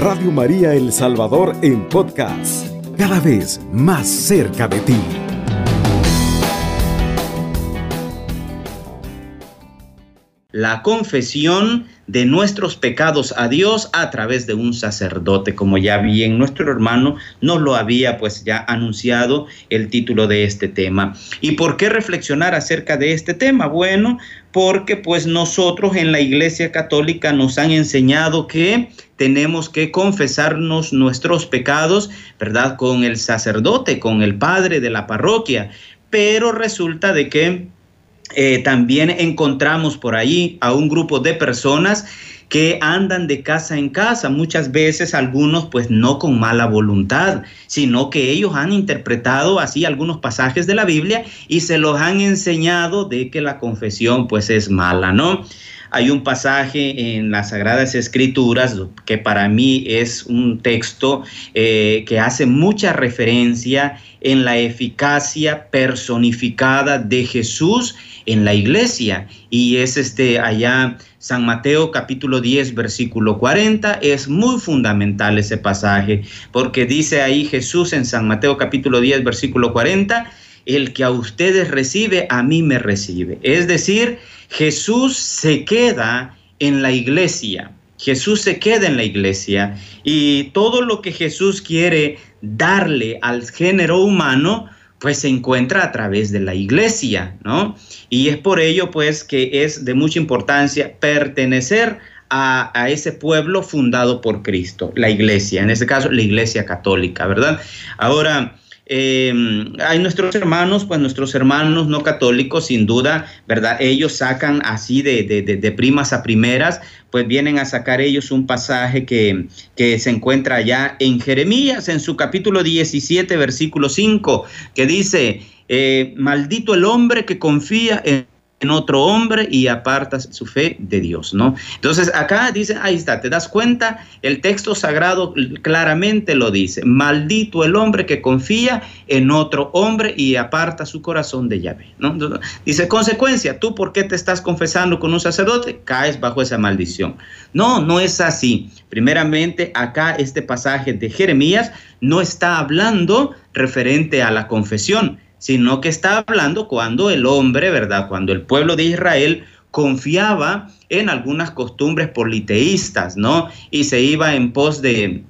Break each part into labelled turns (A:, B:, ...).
A: Radio María El Salvador en podcast, cada vez más cerca de ti.
B: La confesión de nuestros pecados a Dios a través de un sacerdote, como ya bien nuestro hermano nos lo había pues ya anunciado el título de este tema. ¿Y por qué reflexionar acerca de este tema? Bueno, porque pues nosotros en la Iglesia Católica nos han enseñado que tenemos que confesarnos nuestros pecados, ¿verdad? Con el sacerdote, con el padre de la parroquia, pero resulta de que eh, también encontramos por ahí a un grupo de personas que andan de casa en casa, muchas veces algunos pues no con mala voluntad, sino que ellos han interpretado así algunos pasajes de la Biblia y se los han enseñado de que la confesión pues es mala, ¿no? Hay un pasaje en las Sagradas Escrituras que para mí es un texto eh, que hace mucha referencia en la eficacia personificada de Jesús en la iglesia. Y es este allá San Mateo capítulo 10 versículo 40 es muy fundamental ese pasaje porque dice ahí Jesús en San Mateo capítulo 10 versículo 40 el que a ustedes recibe a mí me recibe es decir Jesús se queda en la iglesia Jesús se queda en la iglesia y todo lo que Jesús quiere darle al género humano pues se encuentra a través de la iglesia, ¿no? Y es por ello, pues, que es de mucha importancia pertenecer a, a, ese pueblo fundado por Cristo, la iglesia, en este caso la iglesia católica, ¿verdad? Ahora, eh, hay nuestros hermanos, pues nuestros hermanos no católicos, sin duda, ¿verdad? Ellos sacan así de, de, de, primas a primeras, pues vienen a sacar ellos un pasaje que, que se encuentra allá en Jeremías, en su capítulo 17, versículo 5, que dice, eh, maldito el hombre que confía en en otro hombre y apartas su fe de Dios, ¿no? Entonces acá dice, ahí está, te das cuenta, el texto sagrado claramente lo dice, maldito el hombre que confía en otro hombre y aparta su corazón de Yahvé, ¿no? dice, consecuencia, tú por qué te estás confesando con un sacerdote, caes bajo esa maldición. No, no es así. Primeramente, acá este pasaje de Jeremías no está hablando referente a la confesión, sino que está hablando cuando el hombre, ¿verdad? Cuando el pueblo de Israel confiaba en algunas costumbres politeístas, ¿no? Y se iba en pos de,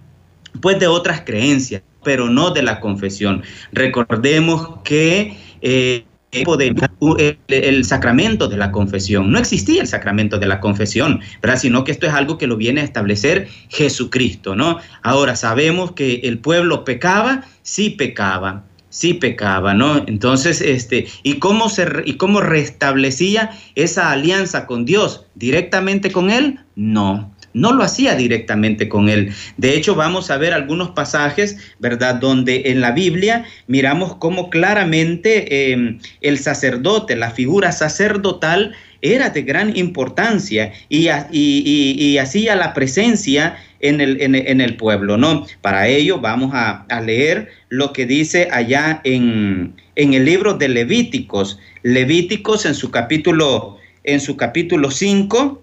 B: pues, de otras creencias, pero no de la confesión. Recordemos que eh, el, sacramento de la confesión. No existía el sacramento de la confesión, ¿verdad? Sino que esto es algo que lo viene a establecer Jesucristo, ¿no? Ahora sabemos que el pueblo pecaba, sí pecaba, sí pecaba, ¿no? Entonces, este, ¿y cómo se y cómo restablecía esa alianza con Dios directamente con él? No. No lo hacía directamente con él. De hecho, vamos a ver algunos pasajes, ¿verdad? Donde en la Biblia miramos cómo claramente em, el sacerdote, la figura sacerdotal, era de gran importancia y, hacía la presencia en el, pueblo, ¿no? Para ello vamos a, leer lo que dice allá en, el libro de Levíticos. Levíticos en su capítulo, en su capítulo 5,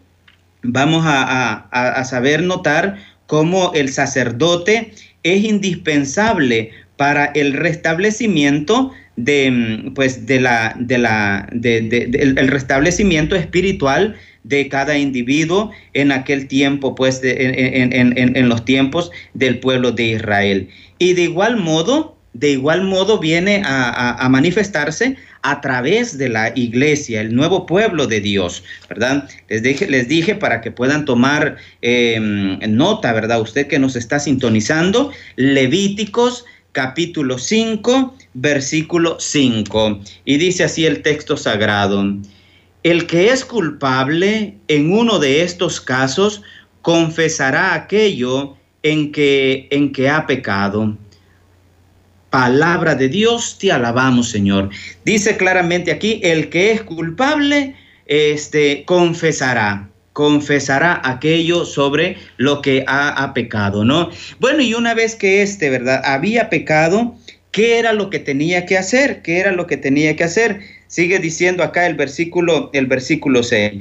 B: vamos a, saber notar cómo el sacerdote es indispensable para el restablecimiento de, pues, de la, de la, de, el restablecimiento espiritual de cada individuo en aquel tiempo, pues en, los tiempos del pueblo de Israel. Y de igual modo, de igual modo viene a, manifestarse a través de la iglesia, el nuevo pueblo de Dios, ¿verdad? Les dije, les dije para que puedan tomar em, nota, ¿verdad? Usted que nos está sintonizando, Levíticos capítulo 5, versículo 5. Y dice así el texto sagrado. El que es culpable en uno de estos casos confesará aquello en que, en que ha pecado. Palabra de Dios, te alabamos, Señor. Dice claramente aquí, el que es culpable, este, confesará confesará aquello sobre lo que ha, pecado, ¿no? Bueno, y una vez que este, ¿verdad? Había pecado, ¿qué era lo que tenía que hacer? ¿Qué era lo que tenía que hacer? Sigue diciendo acá el versículo, el versículo 6.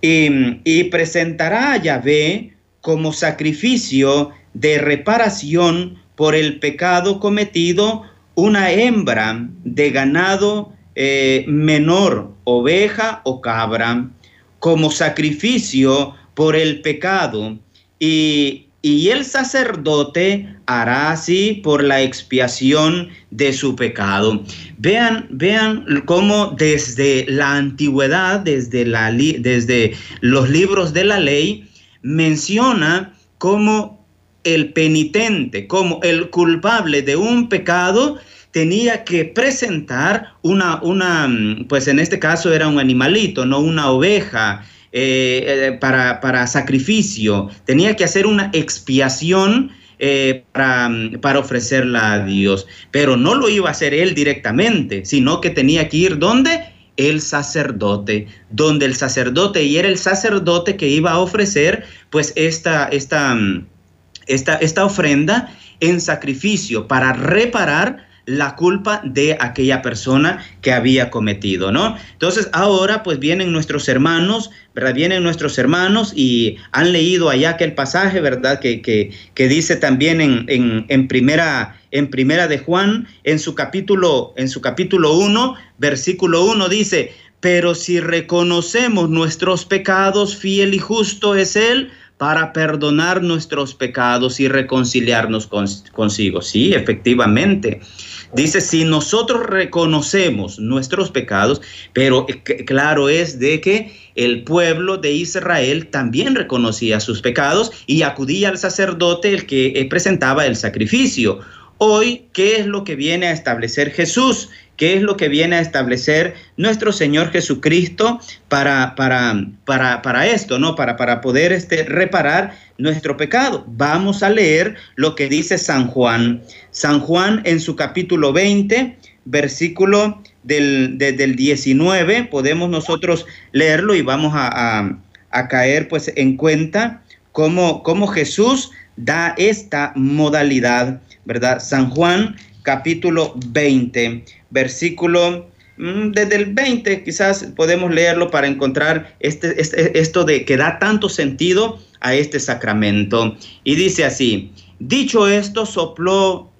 B: Y, y presentará a Yahvé como sacrificio de reparación por el pecado cometido una hembra de ganado eh, menor, oveja o cabra, como sacrificio por el pecado. Y, y el sacerdote hará así por la expiación de su pecado. Vean, vean cómo desde la antigüedad, desde, la, desde los libros de la ley, menciona cómo el penitente, como el culpable de un pecado, tenía que presentar una, una, pues en este caso era un animalito, no una oveja, eh, eh, para, para, sacrificio, tenía que hacer una expiación eh, para, para, ofrecerla a Dios, pero no lo iba a hacer él directamente, sino que tenía que ir donde el sacerdote, donde el sacerdote, y era el sacerdote que iba a ofrecer pues esta, esta, esta, esta ofrenda en sacrificio para reparar la culpa de aquella persona que había cometido, ¿no? Entonces ahora pues vienen nuestros hermanos, ¿verdad? Vienen nuestros hermanos y han leído allá aquel pasaje, ¿verdad? Que, que, dice también en, en, primera, en primera de Juan, en su capítulo, en su capítulo 1, versículo 1 dice, pero si reconocemos nuestros pecados, fiel y justo es Él para perdonar nuestros pecados y reconciliarnos consigo. Sí, efectivamente. Dice, si nosotros reconocemos nuestros pecados, pero claro es de que el pueblo de Israel también reconocía sus pecados y acudía al sacerdote el que eh, presentaba el sacrificio. Hoy, ¿qué es lo que viene a establecer Jesús? ¿Qué es lo que viene a establecer nuestro Señor Jesucristo para, para, para, para esto, ¿no? Para, para poder este, reparar nuestro pecado. Vamos a leer lo que dice San Juan. San Juan en su capítulo 20, versículo del, 19, podemos nosotros leerlo y vamos a, caer pues en cuenta cómo, cómo Jesús da esta modalidad, ¿verdad? San Juan capítulo 20, versículo mm, desde el 20 quizás podemos leerlo para encontrar este, este, esto de que da tanto sentido a este sacramento. Y dice así, dicho esto, sopló,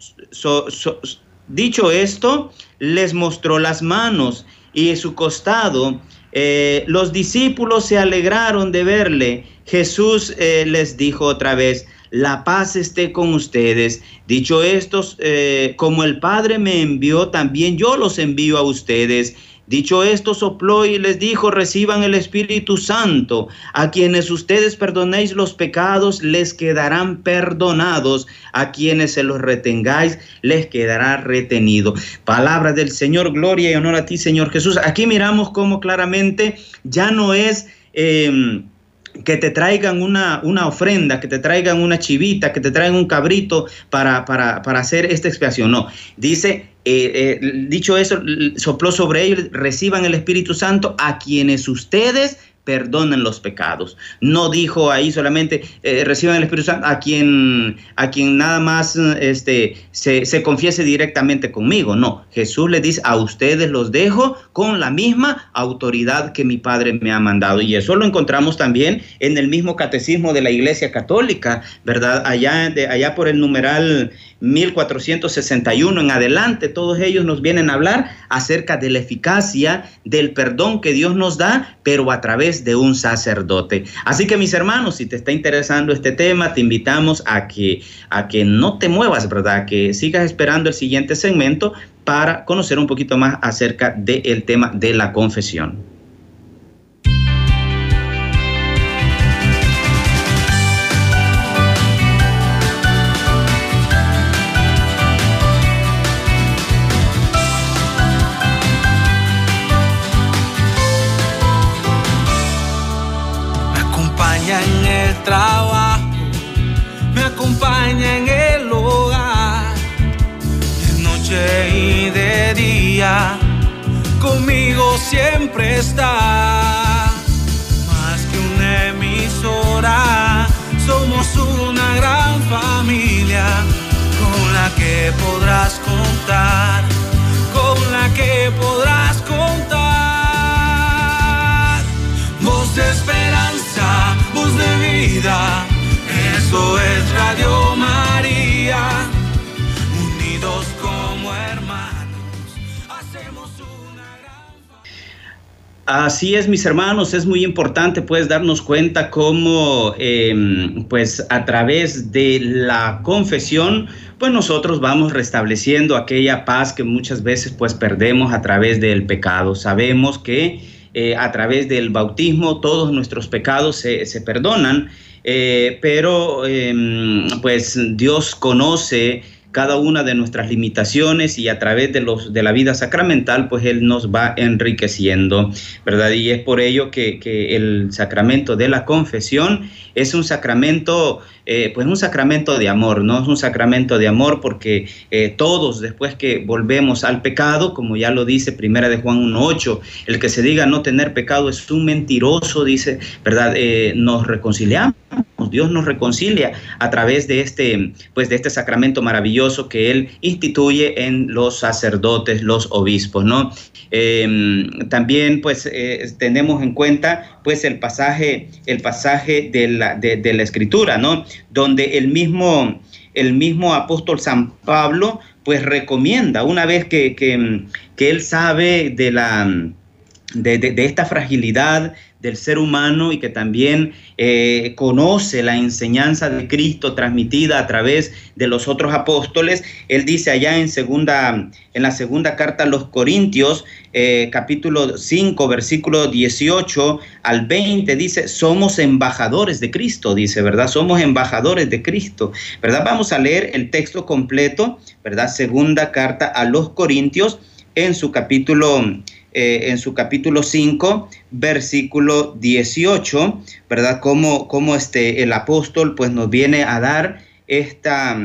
B: dicho esto, les mostró las manos y su costado. Eh, los discípulos se alegraron de verle. Jesús eh, les dijo otra vez, la paz esté con ustedes. Dicho esto, eh, como el Padre me envió, también yo los envío a ustedes. Dicho esto, sopló y les dijo, reciban el Espíritu Santo. A quienes ustedes perdonéis los pecados, les quedarán perdonados. A quienes se los retengáis, les quedará retenido. Palabra del Señor, gloria y honor a ti, Señor Jesús. Aquí miramos cómo claramente ya no es... Em, que te traigan una, una, ofrenda, que te traigan una chivita, que te traigan un cabrito para, para, para hacer esta expiación. No, dice, eh, eh, dicho eso, sopló sobre ellos, reciban el Espíritu Santo a quienes ustedes perdonen los pecados. No dijo ahí solamente eh, reciban el Espíritu Santo a quien, a quien nada más este, se, se, confiese directamente conmigo. No, Jesús le dice a ustedes los dejo con la misma autoridad que mi Padre me ha mandado. Y eso lo encontramos también en el mismo catecismo de la Iglesia Católica, ¿verdad? Allá, de, allá por el numeral 1461 en adelante, todos ellos nos vienen a hablar acerca de la eficacia del perdón que Dios nos da, pero a través de un sacerdote. Así que mis hermanos, si te está interesando este tema, te invitamos a que, a que no te muevas, ¿verdad? Que sigas esperando el siguiente segmento para conocer un poquito más acerca del tema de la confesión.
C: Siempre está. Más que una emisora, somos una gran familia con la que podrás contar, con la que podrás contar. Voz de esperanza de vida Eso es Radio María,
B: Así es, mis hermanos, es muy importante pues darnos cuenta cómo em, pues a través de la confesión pues nosotros vamos restableciendo aquella paz que muchas veces pues perdemos a través del pecado. Sabemos que eh, a través del bautismo todos nuestros pecados se, se perdonan, eh, pero em, pues Dios conoce cada una de nuestras limitaciones y a través de, los, de la vida sacramental, pues Él nos va enriqueciendo, ¿verdad? Y es por ello que, que el sacramento de la confesión es un sacramento, eh, pues un sacramento de amor, ¿no? Es un sacramento de amor porque eh, todos después que volvemos al pecado, como ya lo dice Primera de Juan 1.8, el que se diga no tener pecado es un mentiroso, dice, ¿verdad? Eh, nos reconciliamos Dios nos reconcilia a través de este, pues de este sacramento maravilloso que Él instituye en los sacerdotes, los obispos, ¿no? Eh, también, pues, eh, tenemos en cuenta, pues, el pasaje, el pasaje de la, de, la Escritura, ¿no? Donde el mismo, el mismo apóstol San Pablo, pues, recomienda, una vez que, que, él sabe de la... De, esta fragilidad, del ser humano y que también eh, conoce la enseñanza de Cristo transmitida a través de los otros apóstoles. Él dice allá en, segunda, en la segunda carta a los Corintios, eh, capítulo 5, versículo 18 al 20, dice, somos embajadores de Cristo, dice, ¿verdad? Somos embajadores de Cristo, ¿verdad? Vamos a leer el texto completo, ¿verdad? Segunda carta a los Corintios en su capítulo eh, en su capítulo 5, versículo 18, ¿verdad? Como, como este, el apóstol pues nos viene a dar esta,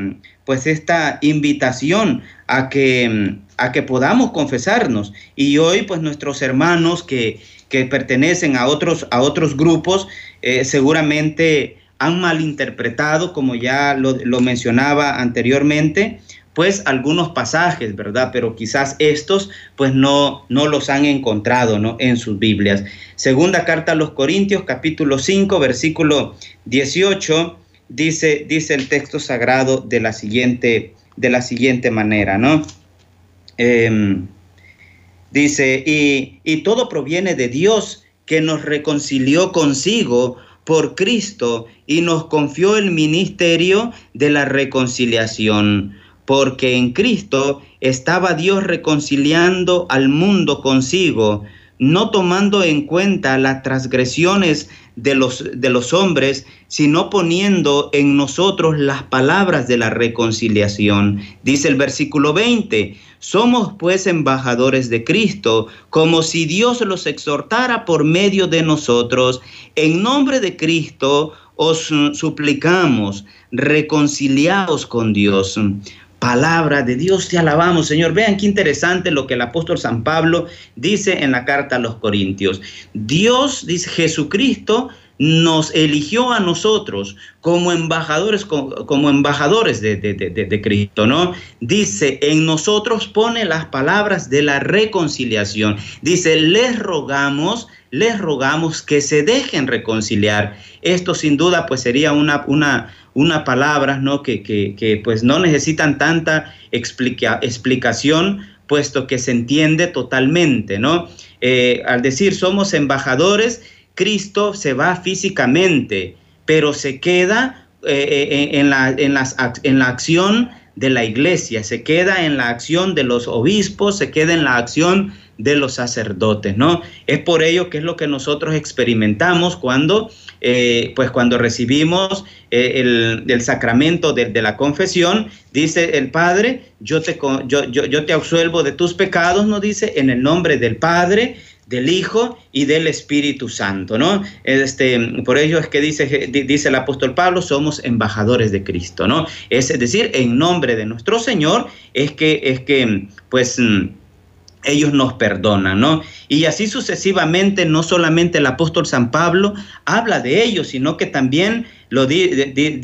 B: pues esta invitación a que, a que podamos confesarnos. Y hoy pues nuestros hermanos que, que pertenecen a otros, a otros grupos eh, seguramente han malinterpretado, como ya lo mencionaba anteriormente, pues algunos pasajes, ¿verdad? Pero quizás estos pues no, no los han encontrado, ¿no? En sus Biblias. Segunda carta a los Corintios, capítulo 5, versículo 18, dice, dice el texto sagrado de la siguiente, de la siguiente manera, ¿no? Eh, dice, y, y todo proviene de Dios que nos reconcilió consigo por Cristo y nos confió el ministerio de la reconciliación porque en Cristo estaba Dios reconciliando al mundo consigo, no tomando en cuenta las transgresiones de los, de los hombres, sino poniendo en nosotros las palabras de la reconciliación. Dice el versículo 20, somos pues embajadores de Cristo, como si Dios los exhortara por medio de nosotros. En nombre de Cristo os suplicamos, reconciliaos con Dios palabra de Dios. Te alabamos, Señor. Vean qué interesante lo que el apóstol San Pablo dice en la carta a los Corintios. Dios, dice Jesucristo, nos eligió a nosotros como embajadores, como embajadores de, de, de, Cristo, ¿no? Dice, en nosotros pone las palabras de la reconciliación. Dice, les rogamos, les rogamos que se dejen reconciliar. Esto sin duda pues sería una, una, una palabra, ¿no? Que, que, pues no necesitan tanta explica, explicación, puesto que se entiende totalmente, ¿no? Eh, al decir somos embajadores, Cristo se va físicamente, pero se queda eh, en, la, en, en la acción de la iglesia, se queda en la acción de los obispos, se queda en la acción de los sacerdotes, ¿no? Es por ello que es lo que nosotros experimentamos cuando, eh, pues cuando recibimos eh, el, el, sacramento de, de, la confesión, dice el Padre, yo te, yo, yo, yo te absuelvo de tus pecados, nos dice, en el nombre del Padre, del Hijo y del Espíritu Santo, ¿no? Este, por ello es que dice, dice el apóstol Pablo, somos embajadores de Cristo, ¿no? Es decir, en nombre de nuestro Señor es que, es que pues, ellos nos perdonan, ¿no? Y así sucesivamente, no solamente el apóstol San Pablo habla de ellos, sino que también lo di,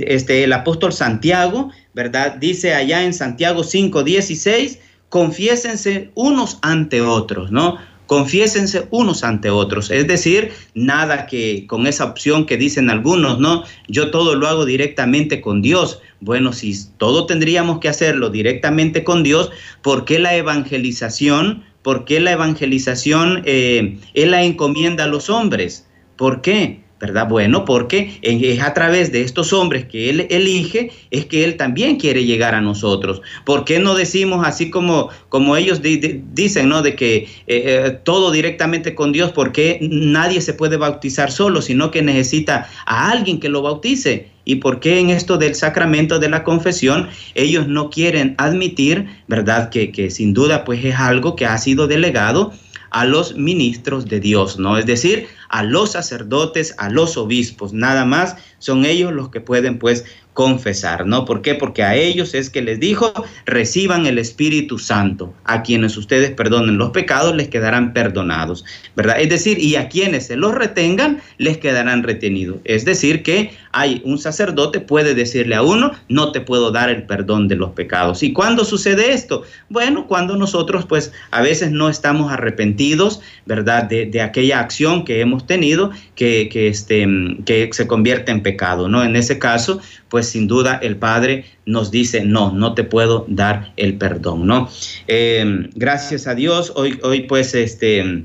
B: este, el apóstol Santiago, ¿verdad? Dice allá en Santiago 5, 16, confiésense unos ante otros, ¿no? Confiésense unos ante otros. Es decir, nada que con esa opción que dicen algunos, ¿no? Yo todo lo hago directamente con Dios. Bueno, si todo tendríamos que hacerlo directamente con Dios, ¿por qué la evangelización? ¿Por qué la evangelización eh, Él la encomienda a los hombres? ¿Por qué? ¿Verdad? Bueno, porque es a través de estos hombres que Él elige, es que Él también quiere llegar a nosotros. ¿Por qué no decimos así como, como ellos dicen, ¿no? De que eh, eh, todo directamente con Dios, porque nadie se puede bautizar solo, sino que necesita a alguien que lo bautice. ¿Y por qué en esto del sacramento de la confesión ellos no quieren admitir, verdad? Que, que sin duda pues es algo que ha sido delegado a los ministros de Dios, ¿no? Es decir, a los sacerdotes, a los obispos, nada más son ellos los que pueden pues confesar, ¿no? ¿Por qué? Porque a ellos es que les dijo, reciban el Espíritu Santo. A quienes ustedes perdonen los pecados les quedarán perdonados, ¿verdad? Es decir, y a quienes se los retengan les quedarán retenidos. Es decir, que hay un sacerdote puede decirle a uno, no te puedo dar el perdón de los pecados. ¿Y cuándo sucede esto? Bueno, cuando nosotros pues a veces no estamos arrepentidos, ¿verdad? De, de aquella acción que hemos tenido que, que, este, que se convierte en pecado, ¿no? En ese caso, pues sin duda el Padre nos dice, no, no te puedo dar el perdón, ¿no? Em, gracias a Dios, hoy, hoy pues este,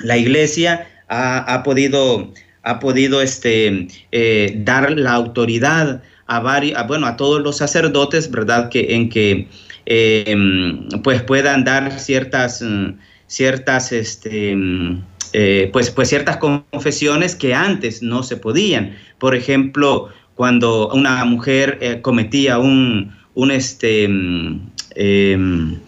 B: la iglesia ha, podido, ha podido este, eh, dar la autoridad a, varios, bueno, a todos los sacerdotes, ¿verdad? Que, en que em, pues puedan dar ciertas, ciertas, este, eh, pues, pues ciertas confesiones que antes no se podían. Por ejemplo, cuando una mujer eh, cometía un, un, este, mm, em,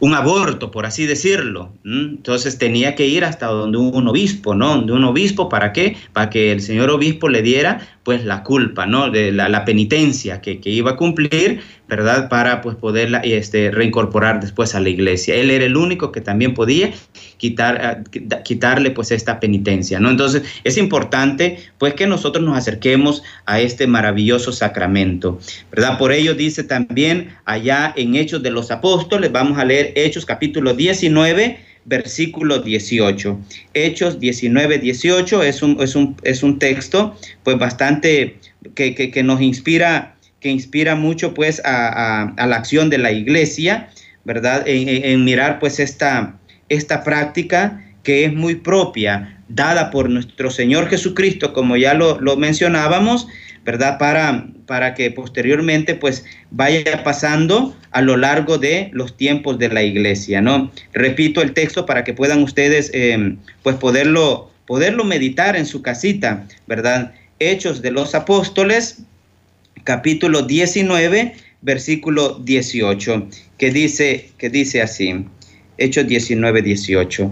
B: un aborto, por así decirlo. Entonces tenía que ir hasta donde un obispo, ¿no? De un obispo, ¿para qué? Para que el señor obispo le diera pues la culpa, ¿no? De la, penitencia que, que, iba a cumplir, ¿verdad? Para pues poderla este, reincorporar después a la iglesia. Él era el único que también podía quitar, quitarle pues esta penitencia, ¿no? Entonces es importante pues que nosotros nos acerquemos a este maravilloso sacramento, ¿verdad? Por ello dice también allá en Hechos de los Apóstoles, vamos a leer Hechos capítulo 19, versículo 18. Hechos 19, 18 es un, es un, es un texto pues bastante que, que, nos inspira, que inspira mucho pues a, la acción de la iglesia, ¿verdad? En, mirar pues esta, esta práctica que es muy propia, dada por nuestro Señor Jesucristo, como ya lo, lo mencionábamos, ¿verdad? Para, para que posteriormente pues vaya pasando a lo largo de los tiempos de la iglesia, ¿no? Repito el texto para que puedan ustedes eh, pues poderlo, poderlo meditar en su casita, ¿verdad? Hechos de los Apóstoles, capítulo 19, versículo 18, que dice, que dice así, Hechos 19, 18.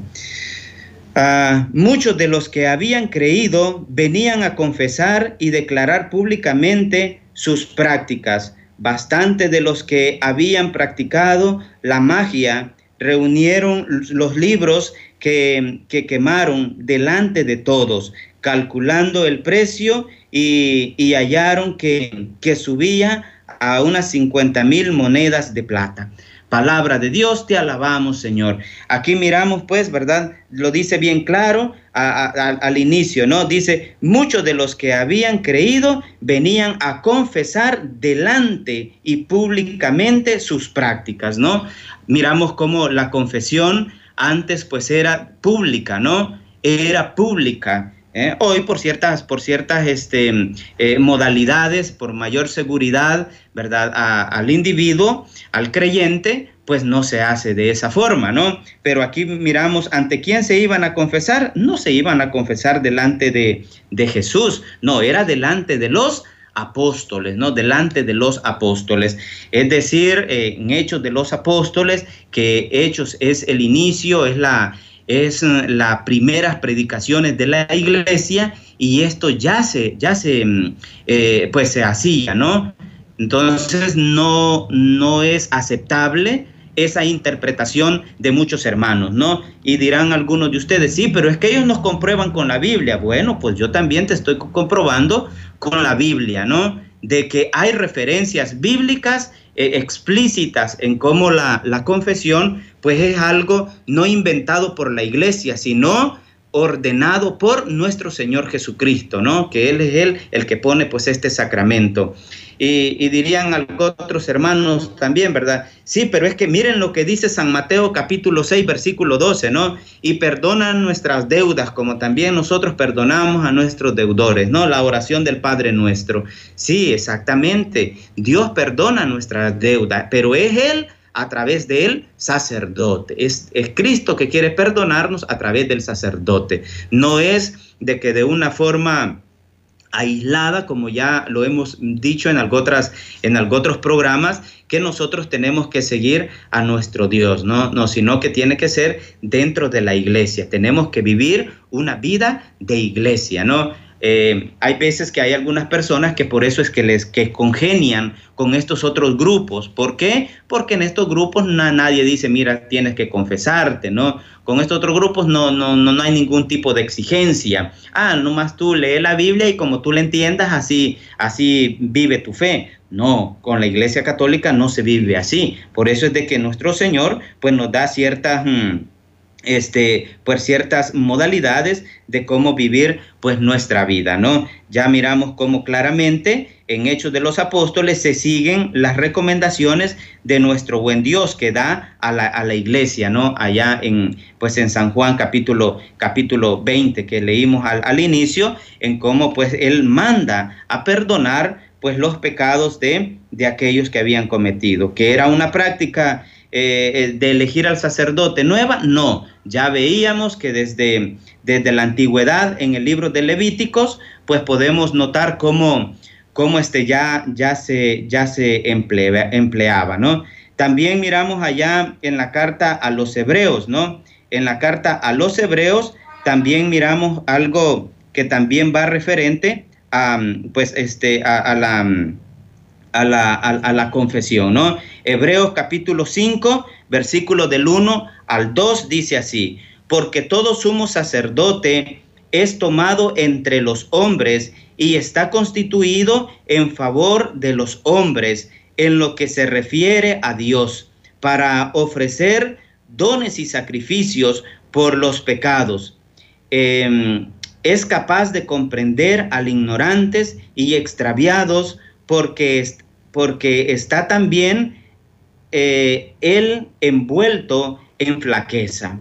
B: Ah, muchos de los que habían creído venían a confesar y declarar públicamente sus prácticas. Bastante de los que habían practicado la magia reunieron los libros que, quemaron delante de todos, calculando el precio y, hallaron que, que subía a unas 50 mil monedas de plata. Palabra de Dios, te alabamos, Señor. Aquí miramos, pues, ¿verdad? Lo dice bien claro al inicio, ¿no? Dice, muchos de los que habían creído venían a confesar delante y públicamente sus prácticas, ¿no? Miramos cómo la confesión antes, pues, era pública, ¿no? Era pública. ¿Eh? Hoy por ciertas, por ciertas este, eh, modalidades, por mayor seguridad, ¿verdad? al individuo, al creyente, pues no se hace de esa forma, ¿no? Pero aquí miramos ante quién se iban a confesar, no se iban a confesar delante de, de Jesús, no, era delante de los apóstoles, ¿no? Delante de los apóstoles. Es decir, eh, en Hechos de los Apóstoles, que Hechos es el inicio, es la, es eh, las primeras predicaciones de la iglesia y esto ya se, ya se, mm, eh, pues se hacía, ¿no? Entonces no, no es aceptable esa interpretación de muchos hermanos, ¿no? Y dirán algunos de ustedes, sí, pero es que ellos nos comprueban con la Biblia. Bueno, pues yo también te estoy comprobando con la Biblia, ¿no? de que hay referencias bíblicas eh, explícitas en cómo la, la confesión, pues es algo no inventado por la iglesia, sino ordenado por nuestro Señor Jesucristo, ¿no? Que Él es Él el que pone pues este sacramento. Y, dirían otros hermanos también, ¿verdad? Sí, pero es que miren lo que dice San Mateo capítulo 6, versículo 12, ¿no? Y perdonan nuestras deudas como también nosotros perdonamos a nuestros deudores, ¿no? La oración del Padre nuestro. Sí, exactamente. Dios perdona nuestras deudas, pero es Él a través del sacerdote. Es, es, Cristo que quiere perdonarnos a través del sacerdote. No es de que de una forma aislada, como ya lo hemos dicho en, otras, en otros programas, que nosotros tenemos que seguir a nuestro Dios, ¿no? no, sino que tiene que ser dentro de la iglesia. Tenemos que vivir una vida de iglesia, ¿no? Eh, hay veces que hay algunas personas que por eso es que les que congenian con estos otros grupos. ¿Por qué? Porque en estos grupos nadie dice, mira, tienes que confesarte, ¿no? Con estos otros grupos no, no, no, no hay ningún tipo de exigencia. Ah, nomás tú lee la Biblia y como tú la entiendas, así, así vive tu fe. No, con la Iglesia Católica no se vive así. Por eso es de que nuestro Señor pues nos da ciertas... Mm, este, pues ciertas modalidades de cómo vivir pues nuestra vida, ¿no? Ya miramos cómo claramente en Hechos de los Apóstoles se siguen las recomendaciones de nuestro buen Dios que da a la, a la iglesia, ¿no? Allá en, pues en San Juan capítulo, capítulo 20 que leímos al, al inicio, en cómo pues Él manda a perdonar pues los pecados de, de aquellos que habían cometido, que era una práctica eh, de elegir al sacerdote nueva, no, ya veíamos que desde, desde la antigüedad en el libro de Levíticos, pues podemos notar cómo, cómo este ya, ya se, ya se empleaba, ¿no? También miramos allá en la carta a los hebreos, ¿no? En la carta a los hebreos también miramos algo que también va referente a, pues, este, a la a la, a, la confesión, ¿no? Hebreos capítulo 5, versículo del 1 al 2 dice así, porque todo sumo sacerdote es tomado entre los hombres y está constituido en favor de los hombres en lo que se refiere a Dios, para ofrecer dones y sacrificios por los pecados. Em, es capaz de comprender al ignorantes y extraviados porque, porque está también eh, él envuelto en flaqueza.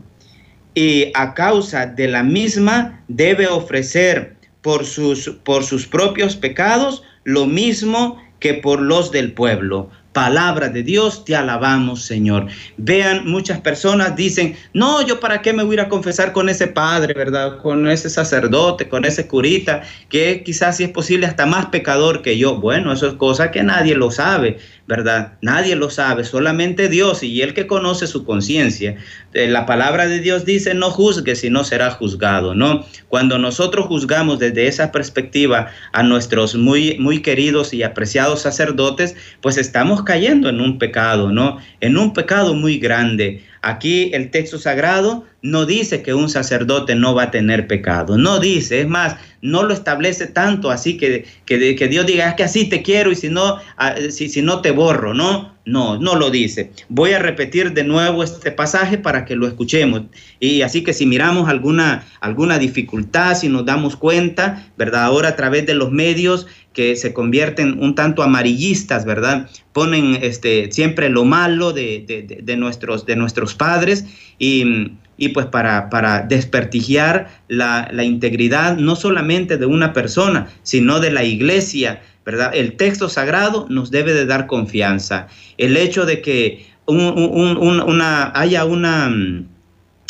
B: Y a causa de la misma debe ofrecer por sus, por sus propios pecados lo mismo que por los del pueblo, palabra de Dios, te alabamos, Señor. Vean, muchas personas dicen, no, yo para qué me voy a confesar con ese padre, ¿verdad? Con ese sacerdote, con ese curita, que quizás si es posible hasta más pecador que yo. Bueno, eso es cosa que nadie lo sabe, ¿verdad? Nadie lo sabe, solamente Dios y el que conoce su conciencia. Eh, la palabra de Dios dice, no juzgue si no será juzgado, ¿no? Cuando nosotros juzgamos desde esa perspectiva a nuestros muy, muy queridos y apreciados sacerdotes, pues estamos cayendo en un pecado, ¿no? En un pecado muy grande. Aquí el texto sagrado no dice que un sacerdote no va a tener pecado, no dice, es más, no lo establece tanto así que, que, que Dios diga, es que así te quiero y si no, ah, si, si no te borro, ¿no? No, no lo dice. Voy a repetir de nuevo este pasaje para que lo escuchemos. Y así que si miramos alguna, alguna dificultad, si nos damos cuenta, ¿verdad? Ahora a través de los medios que se convierten un tanto amarillistas, ¿verdad? Ponen este, siempre lo malo de, nuestros, de nuestros padres y, y pues para, para despertigiar la, la integridad no solamente de una persona, sino de la iglesia, ¿verdad? El texto sagrado nos debe de dar confianza. El hecho de que una, haya una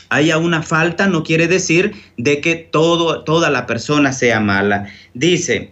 B: haya una falta no quiere decir de que todo, toda la persona sea mala. Dice,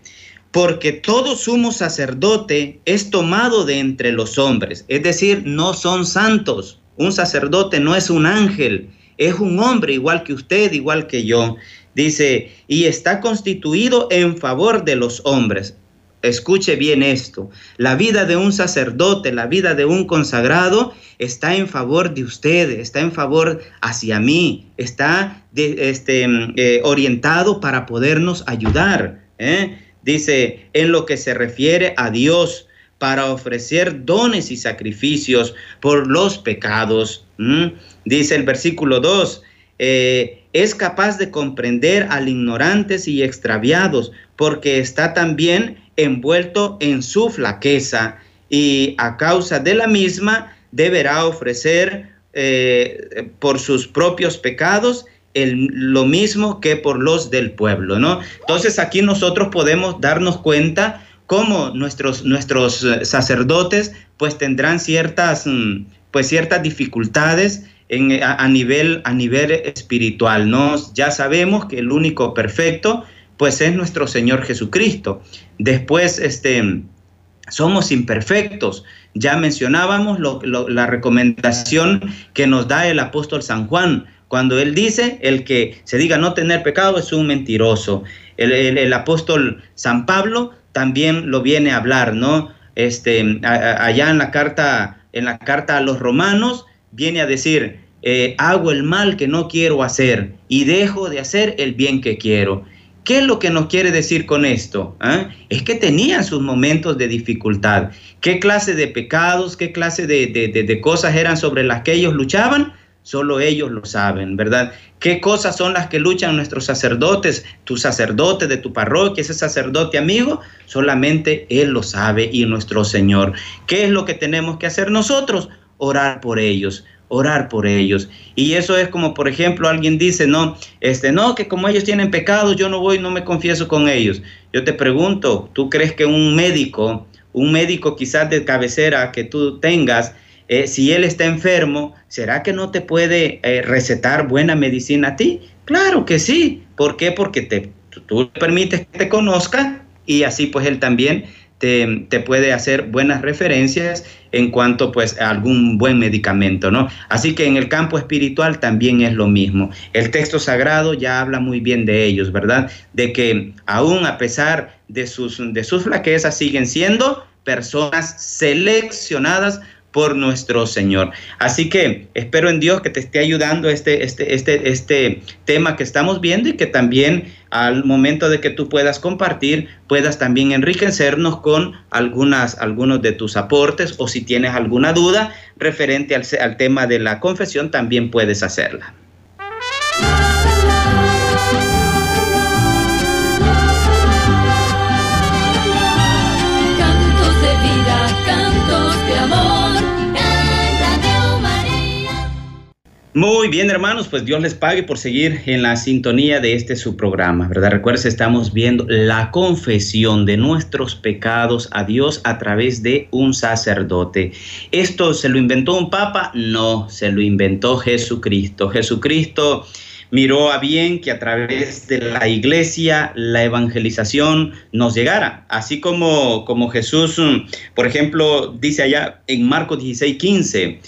B: porque todo sumo sacerdote es tomado de entre los hombres, es decir, no son santos. Un sacerdote no es un ángel, es un hombre igual que usted, igual que yo. Dice, y está constituido en favor de los hombres. Escuche bien esto. La vida de un sacerdote, la vida de un consagrado está en favor de usted, está en favor hacia mí, está este, eh, orientado para podernos ayudar. ¿eh? Dice, en lo que se refiere a Dios, para ofrecer dones y sacrificios por los pecados. Dice el versículo 2, eh, es capaz de comprender al ignorantes y extraviados, porque está también envuelto en su flaqueza y a causa de la misma deberá ofrecer eh, por sus propios pecados lo mismo que por los del pueblo, ¿no? Entonces aquí nosotros podemos darnos cuenta cómo nuestros, nuestros eh, sacerdotes pues tendrán ciertas, mm, pues ciertas dificultades en, a, nivel, a nivel espiritual, ¿no? Ya sabemos que el único perfecto pues es nuestro Señor Jesucristo. Después, este, somos imperfectos. Ya mencionábamos la recomendación que nos da el apóstol San Juan, cuando él dice, el que se diga no tener pecado es un mentiroso. El, apóstol San Pablo también lo viene a hablar, ¿no? Este, allá en la carta, en la carta a los romanos, viene a decir, eh, hago el mal que no quiero hacer y dejo de hacer el bien que quiero. ¿Qué es lo que nos quiere decir con esto? ¿Ah? Es que tenían sus momentos de dificultad. ¿Qué clase de pecados, qué clase de, cosas eran sobre las que ellos luchaban? Solo ellos lo saben, ¿verdad? ¿Qué cosas son las que luchan nuestros sacerdotes? Tu sacerdote de tu parroquia, ese sacerdote amigo, solamente Él lo sabe y nuestro Señor. ¿Qué es lo que tenemos que hacer nosotros? Orar por ellos orar por ellos. Y eso es como, por ejemplo, alguien dice, no, este, no, que como ellos tienen pecados, yo no voy, no me confieso con ellos. Yo te pregunto, ¿tú crees que un médico, un médico quizás de cabecera que tú tengas, eh, si él está enfermo, ¿será que no te puede eh, recetar buena medicina a ti? Claro que sí. ¿Por qué? Porque te, tú le permites que te conozca y así pues él también te, puede hacer buenas referencias en cuanto pues a algún buen medicamento, ¿no? Así que en el campo espiritual también es lo mismo. El texto sagrado ya habla muy bien de ellos, ¿verdad? De que aún a pesar de sus, de sus flaquezas siguen siendo personas seleccionadas por nuestro Señor. Así que espero en Dios que te esté ayudando este, este, este, este tema que estamos viendo y que también al momento de que tú puedas compartir, puedas también enriquecernos con algunas, algunos de tus aportes o si tienes alguna duda referente al, al tema de la confesión, también puedes hacerla. Muy bien, hermanos, pues Dios les pague por seguir en la sintonía de este su programa, ¿verdad? Recuerden, estamos viendo la confesión de nuestros pecados a Dios a través de un sacerdote. ¿Esto se lo inventó un papa? No, se lo inventó Jesucristo. Jesucristo miró a bien que a través de la iglesia la evangelización nos llegara, así como, como Jesús, por ejemplo, dice allá en Marcos 16, 15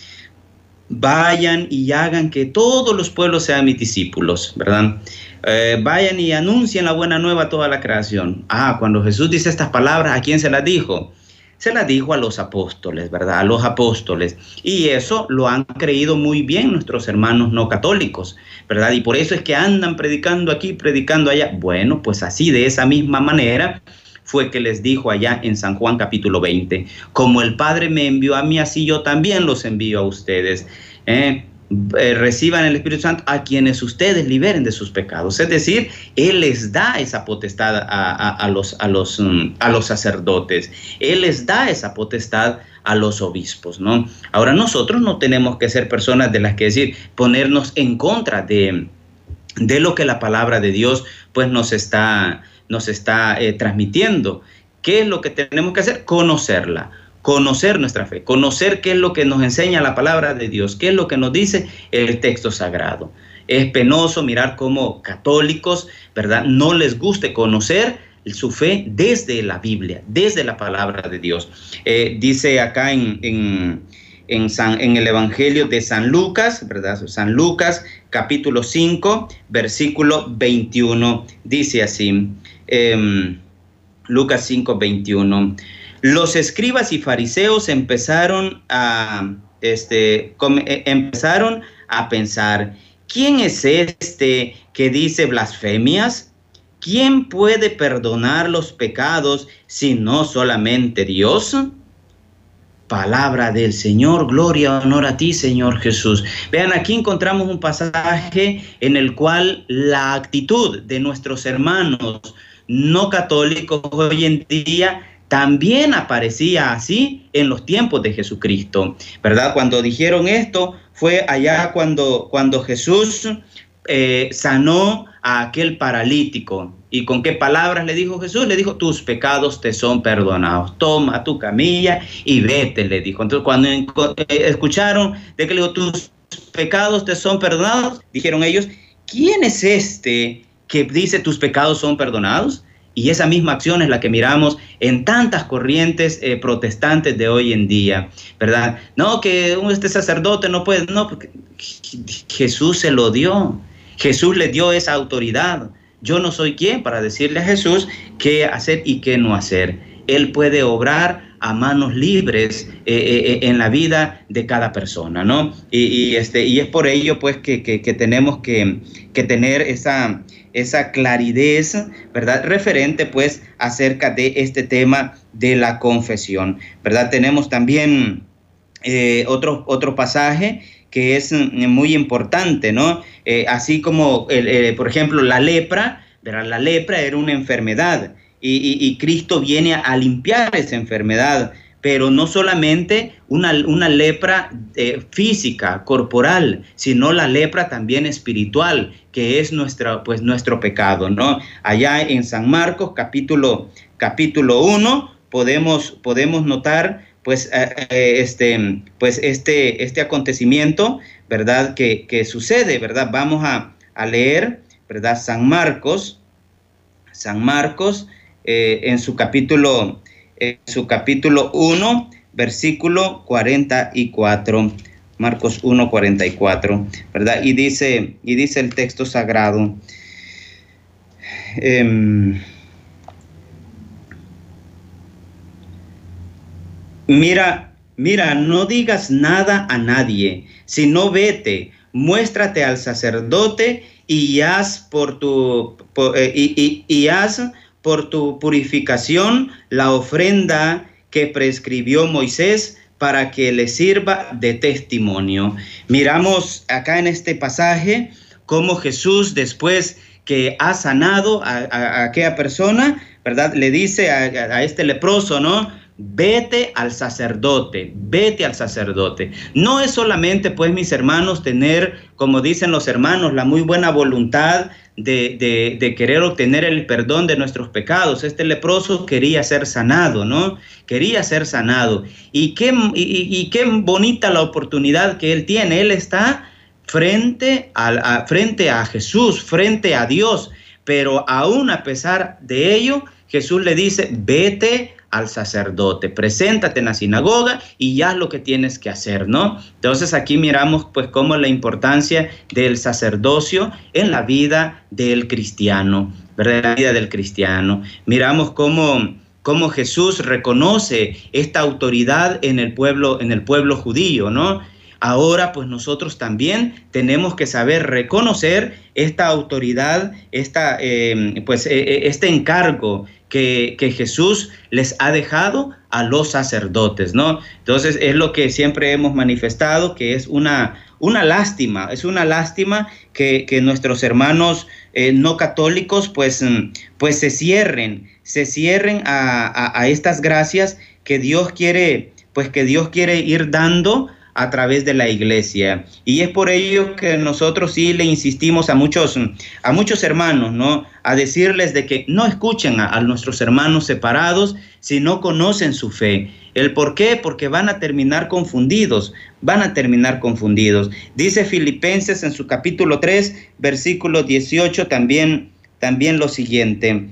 B: vayan y hagan que todos los pueblos sean mis discípulos, ¿verdad? Eh, vayan y anuncien la buena nueva a toda la creación. Ah, cuando Jesús dice estas palabras, ¿a quién se las dijo? Se las dijo a los apóstoles, ¿verdad? A los apóstoles. Y eso lo han creído muy bien nuestros hermanos no católicos, ¿verdad? Y por eso es que andan predicando aquí, predicando allá. Bueno, pues así, de esa misma manera, fue que les dijo allá en San Juan capítulo 20, como el Padre me envió a mí, así yo también los envío a ustedes. ¿eh? Eh, reciban el Espíritu Santo a quienes ustedes liberen de sus pecados. Es decir, Él les da esa potestad a, los, a, los, mm, a los sacerdotes, Él les da esa potestad a los obispos, ¿no? Ahora nosotros no tenemos que ser personas de las que decir, ponernos en contra de, de lo que la palabra de Dios pues nos está nos está eh, transmitiendo. ¿Qué es lo que tenemos que hacer? Conocerla, conocer nuestra fe, conocer qué es lo que nos enseña la palabra de Dios, qué es lo que nos dice el texto sagrado. Es penoso mirar cómo católicos, ¿verdad? No les guste conocer su fe desde la Biblia, desde la palabra de Dios. Eh, dice acá en, en, en, el Evangelio de San Lucas, ¿verdad? San Lucas, capítulo 5, versículo 21, dice así. Em, Lucas 5, 21. Los escribas y fariseos empezaron a, este, e, empezaron a pensar, ¿quién es este que dice blasfemias? ¿quién puede perdonar los pecados si no solamente Dios? Palabra del Señor, gloria, honor a ti, Señor Jesús. Vean, aquí encontramos un pasaje en el cual la actitud de nuestros hermanos no católicos hoy en día también aparecía así en los tiempos de Jesucristo, ¿verdad? Cuando dijeron esto fue allá cuando, cuando Jesús eh, sanó a aquel paralítico. ¿Y con qué palabras le dijo Jesús? Le dijo, tus pecados te son perdonados. Toma tu camilla y vete, le dijo. Entonces, cuando eh, escucharon de que le dijo, tus pecados te son perdonados, dijeron ellos, ¿quién es este que dice tus pecados son perdonados? Y esa misma acción es la que miramos en tantas corrientes eh, protestantes de hoy en día, ¿verdad? No, que este sacerdote no puede, no, porque Jesús se lo dio, Jesús le dio esa autoridad. Yo no soy quien para decirle a Jesús qué hacer y qué no hacer. Él puede obrar a manos libres eh, eh, en la vida de cada persona, ¿no? Y, este, y es por ello, pues, que, tenemos que, que tener esa, esa claridad, ¿verdad? Referente pues acerca de este tema de la confesión, ¿verdad? Tenemos también eh, otro, otro pasaje que es mm, muy importante, ¿no? Eh, así como, eh, por ejemplo, la lepra, ¿verdad? La lepra era una enfermedad y Cristo viene a limpiar esa enfermedad pero no solamente una, una lepra eh, física, corporal, sino la lepra también espiritual, que es nuestra, pues, nuestro pecado, ¿no? Allá en San Marcos, capítulo, capítulo 1, podemos, podemos notar pues, eh, eh, este, pues este, este acontecimiento, ¿verdad? Que, que sucede, ¿verdad? Vamos a, a, leer, ¿verdad? San Marcos, San Marcos, en su capítulo en su capítulo 1, versículo 44. Marcos 1, 44, ¿verdad? Y dice, y dice el texto sagrado. Em, mira, mira, no digas nada a nadie, sino vete, muéstrate al sacerdote y haz por tu eh, y, y haz por tu purificación la ofrenda que prescribió Moisés para que le sirva de testimonio. Miramos acá en este pasaje cómo Jesús después que ha sanado a, aquella persona, ¿verdad? Le dice a, a este leproso, ¿no? Vete al sacerdote, vete al sacerdote. No es solamente, pues, mis hermanos, tener, como dicen los hermanos, la muy buena voluntad de, querer obtener el perdón de nuestros pecados. Este leproso quería ser sanado, ¿no? Quería ser sanado. Y qué, y, qué bonita la oportunidad que él tiene. Él está frente a, frente a Jesús, frente a Dios. Pero aún a pesar de ello, Jesús le dice, vete al sacerdote, preséntate en la sinagoga y ya lo que tienes que hacer, ¿no? Entonces aquí miramos pues cómo la importancia del sacerdocio en la vida del cristiano, ¿verdad? La vida del cristiano. Miramos cómo, cómo Jesús reconoce esta autoridad en el pueblo, en el pueblo judío, ¿no? Ahora pues nosotros también tenemos que saber reconocer esta autoridad, esta, eh, pues, eh, eh, este encargo que, Jesús les ha dejado a los sacerdotes, ¿no? Entonces es lo que siempre hemos manifestado, que es una, una lástima, es una lástima que, nuestros hermanos no católicos pues, mm, pues se cierren, se cierren a, a, estas gracias que Dios quiere, pues que Dios quiere ir dando a través de la iglesia. Y es por ello que nosotros sí le insistimos a muchos, a muchos hermanos, ¿no? A decirles de que no escuchen a, nuestros hermanos separados si no conocen su fe. ¿El por qué? Porque van a terminar confundidos, van a terminar confundidos. Dice Filipenses en su capítulo 3, versículo 18 también, también lo siguiente.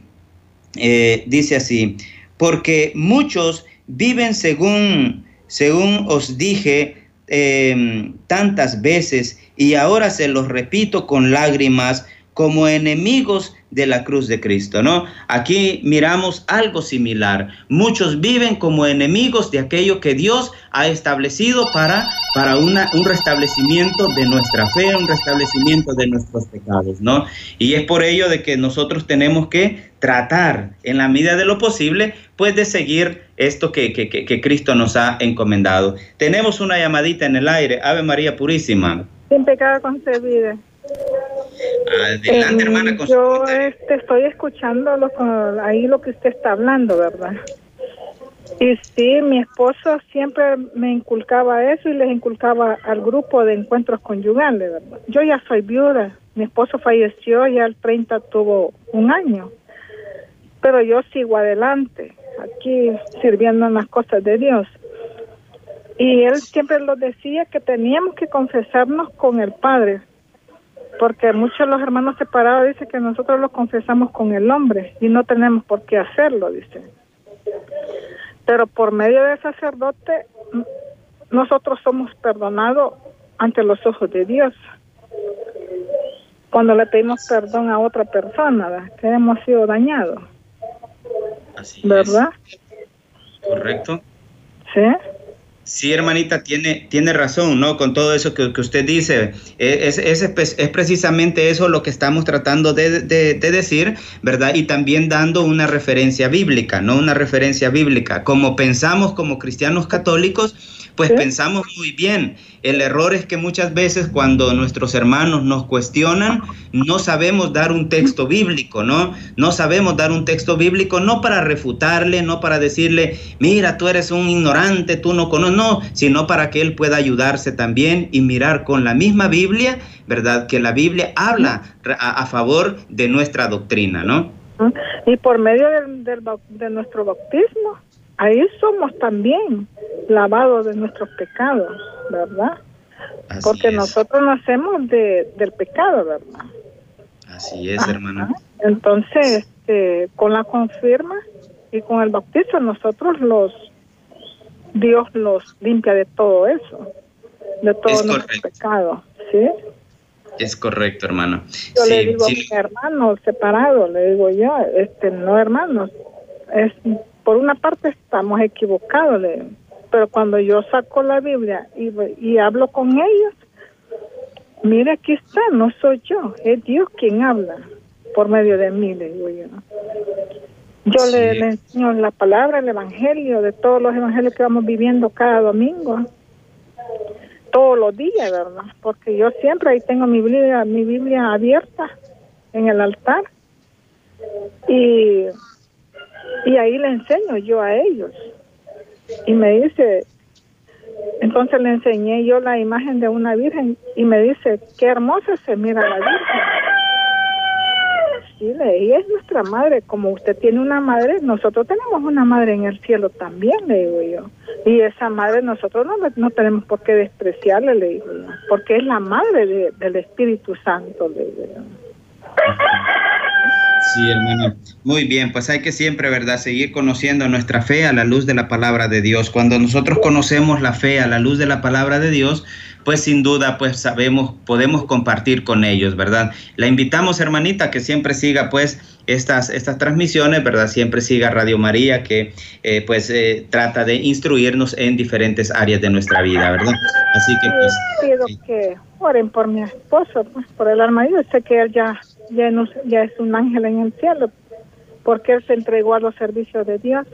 B: Eh, dice así, porque muchos viven según, según os dije, Em, tantas veces y ahora se los repito con lágrimas, como enemigos de la cruz de Cristo, ¿no? Aquí miramos algo similar. Muchos viven como enemigos de aquello que Dios ha establecido para, para un restablecimiento de nuestra fe, un restablecimiento de nuestros pecados, ¿no? Y es por ello de que nosotros tenemos que tratar en la medida de lo posible, pues de seguir esto que, que, que Cristo nos ha encomendado. Tenemos una llamadita en el aire. Ave María Purísima.
D: Sin pecado concebida.
B: Adelante, hermana.
D: Con yo este, estoy escuchando lo, ahí lo que usted está hablando, ¿verdad? Y sí, mi esposo siempre me inculcaba eso y les inculcaba al grupo de encuentros conyugales, ¿verdad? Yo ya soy viuda, mi esposo falleció, ya al 30 tuvo un año, pero yo sigo adelante, aquí sirviendo en las cosas de Dios. Y él siempre lo decía que teníamos que confesarnos con el Padre, porque muchos de los hermanos separados dicen que nosotros lo confesamos con el hombre y no tenemos por qué hacerlo, dice. Pero por medio del sacerdote nosotros somos perdonados ante los ojos de Dios. Cuando le pedimos perdón a otra persona, que hemos sido dañados.
B: Así
D: ¿Verdad?
B: Es. Correcto.
D: Sí.
B: Sí, hermanita, tiene, tiene razón, ¿no? Con todo eso que, que usted dice. Es, es, es, precisamente eso lo que estamos tratando de, de, de, decir, ¿verdad? Y también dando una referencia bíblica, ¿no? Una referencia bíblica. Como pensamos como cristianos católicos, pues ¿Sí? pensamos muy bien. El error es que muchas veces cuando nuestros hermanos nos cuestionan, no sabemos dar un texto bíblico, ¿no? No sabemos dar un texto bíblico, no para refutarle, no para decirle, mira, tú eres un ignorante, tú no conoces, no, sino para que él pueda ayudarse también y mirar con la misma Biblia, ¿verdad? Que la Biblia habla a, a favor de nuestra doctrina, ¿no?
D: Y por medio de nuestro bautismo, ahí somos también lavados de nuestros pecados, ¿verdad?
B: Así
D: Porque
B: es.
D: nosotros nacemos de, del pecado, ¿verdad?
B: Así es, hermana.
D: Entonces, este, con la confirma y con el bautismo, nosotros los, Dios los limpia de todo eso, de todo nuestro pecado, ¿sí?
B: Es correcto, hermano.
D: Yo sí, le digo sí. a mi hermano separado, le digo yo, este, no hermanos, es por una parte estamos equivocados, pero cuando yo saco la Biblia y, y hablo con ellos, mire aquí está, no soy yo, es Dios quien habla por medio de mí, le digo yo. Yo sí. le, le, enseño la palabra, el evangelio, de todos los evangelios que vamos viviendo cada domingo, todos los días, ¿verdad? Porque yo siempre ahí tengo mi Biblia, mi Biblia abierta en el altar y y ahí le enseño yo a ellos. Y me dice, entonces le enseñé yo la imagen de una virgen y me dice, qué hermosa se mira la virgen. Sí, le ella es nuestra madre, como usted tiene una madre, nosotros tenemos una madre en el cielo también, le digo yo. Y esa madre nosotros no, no tenemos por qué despreciarle, le digo yo, porque es la madre de, del Espíritu Santo, le digo yo.
B: Sí, hermano. Muy bien, pues hay que siempre, ¿verdad?, seguir conociendo nuestra fe a la luz de la palabra de Dios. Cuando nosotros conocemos la fe a la luz de la palabra de Dios, pues sin duda, pues sabemos, podemos compartir con ellos, ¿verdad? La invitamos, hermanita, que siempre siga, pues, estas, estas transmisiones, ¿verdad? Siempre siga Radio María, que eh, pues eh, trata de instruirnos en diferentes áreas de nuestra vida, ¿verdad? Así que pues...
D: Pido sí. que oren por mi esposo, pues, por el alma. Yo sé que él ya, ya, no, ya es un ángel en el cielo, porque él se entregó a los servicios de Dios.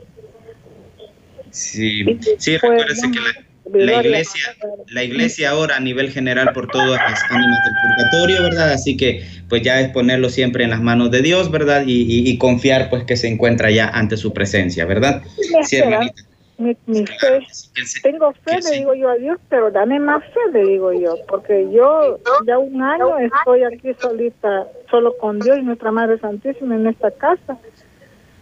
B: Sí, sí, recuérdese que la la iglesia, la iglesia ahora a nivel general por todas las ánimas del purgatorio, ¿verdad? Así que pues ya es ponerlo siempre en las manos de Dios, ¿verdad? Y, y, y confiar pues que se encuentra ya ante su presencia, ¿verdad?
D: Sí, hermanita. Mi, mi fe, sí, tengo fe, le digo yo a Dios, pero dame más fe, le digo yo, porque yo ya un año estoy aquí solita, solo con Dios y nuestra Madre Santísima en esta casa.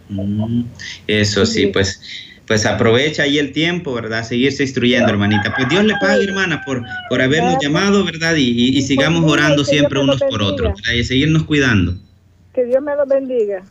B: Mm, eso sí, pues pues aprovecha ahí el tiempo, ¿verdad? Seguirse instruyendo, hermanita. Pues Dios le pague, hermana, por, por habernos llamado, ¿verdad? Y, y, y sigamos orando siempre unos por otros, ¿verdad? Y seguirnos cuidando.
D: Que Dios me lo bendiga.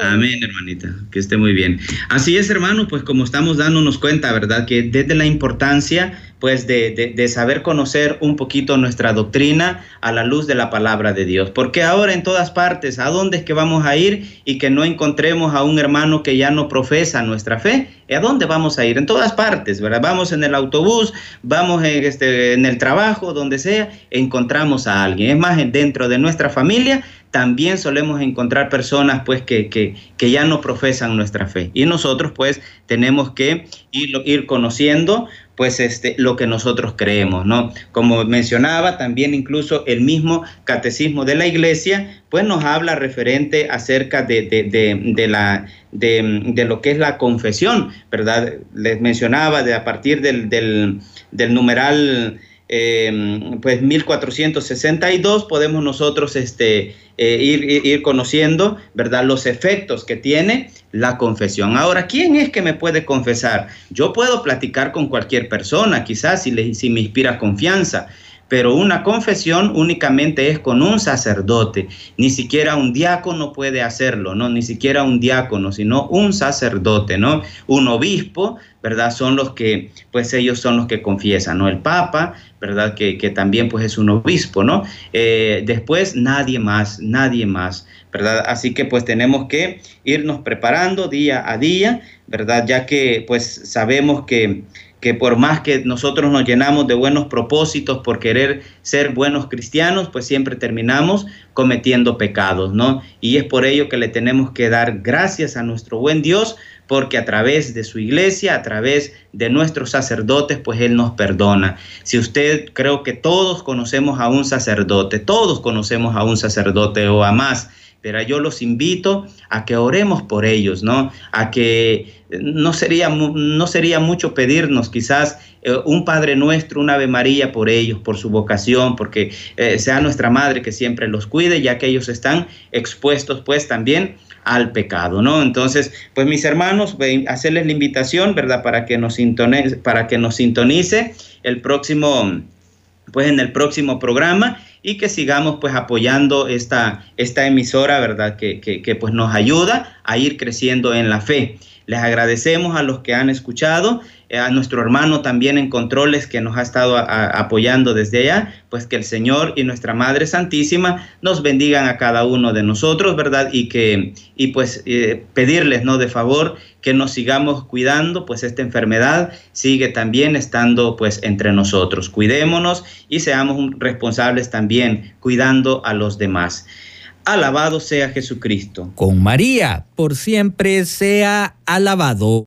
B: Amén, hermanita, que esté muy bien. Así es, hermano, pues como estamos dándonos cuenta, ¿verdad? Que desde la importancia, pues, de, de, saber conocer un poquito nuestra doctrina a la luz de la palabra de Dios. Porque ahora en todas partes, ¿a dónde es que vamos a ir y que no encontremos a un hermano que ya no profesa nuestra fe? ¿A dónde vamos a ir? En todas partes, ¿verdad? Vamos en el autobús, vamos en, este, en el trabajo, donde sea, encontramos a alguien. Es más, dentro de nuestra familia también solemos encontrar personas pues que, que, que, ya no profesan nuestra fe. Y nosotros pues tenemos que ir, ir conociendo pues este, lo que nosotros creemos, ¿no? Como mencionaba, también incluso el mismo catecismo de la iglesia, pues nos habla referente acerca de, de, de, la, de, lo que es la confesión, ¿verdad? Les mencionaba de a partir del, del numeral eh, pues 1462 podemos nosotros este, eh, ir, ir, conociendo, ¿verdad? Los efectos que tiene la confesión. Ahora, ¿quién es que me puede confesar? Yo puedo platicar con cualquier persona, quizás si, le, si me inspira confianza, pero una confesión únicamente es con un sacerdote, ni siquiera un diácono puede hacerlo, ¿no? Ni siquiera un diácono, sino un sacerdote, ¿no? Un obispo, ¿verdad? Son los que, pues ellos son los que confiesan, ¿no? El Papa, ¿verdad? Que, que también pues es un obispo, ¿no? Eh, después nadie más, nadie más, ¿verdad? Así que pues tenemos que irnos preparando día a día, ¿verdad? Ya que pues sabemos que que por más que nosotros nos llenamos de buenos propósitos por querer ser buenos cristianos, pues siempre terminamos cometiendo pecados, ¿no? Y es por ello que le tenemos que dar gracias a nuestro buen Dios, porque a través de su iglesia, a través de nuestros sacerdotes, pues Él nos perdona. Si usted, creo que todos conocemos a un sacerdote, todos conocemos a un sacerdote o a más, pero yo los invito a que oremos por ellos, ¿no? A que no sería, no sería mucho pedirnos quizás eh, un Padre Nuestro, un Ave María por ellos, por su vocación, porque eh, sea nuestra Madre que siempre los cuide, ya que ellos están expuestos pues también al pecado, ¿no? Entonces, pues mis hermanos, hacerles la invitación, ¿verdad? Para que nos sintonice, para que nos sintonice el próximo, pues en el próximo programa y que sigamos pues apoyando esta, esta emisora, ¿verdad? Que, que, que pues nos ayuda a ir creciendo en la fe. Les agradecemos a los que han escuchado, a nuestro hermano también en controles que nos ha estado apoyando desde allá, pues que el Señor y nuestra Madre Santísima nos bendigan a cada uno de nosotros, ¿verdad? Y que, y pues eh, pedirles, ¿no? De favor que nos sigamos cuidando, pues esta enfermedad sigue también estando pues entre nosotros. Cuidémonos y seamos responsables también cuidando a los demás. Alabado sea Jesucristo.
E: Con María, por siempre sea alabado.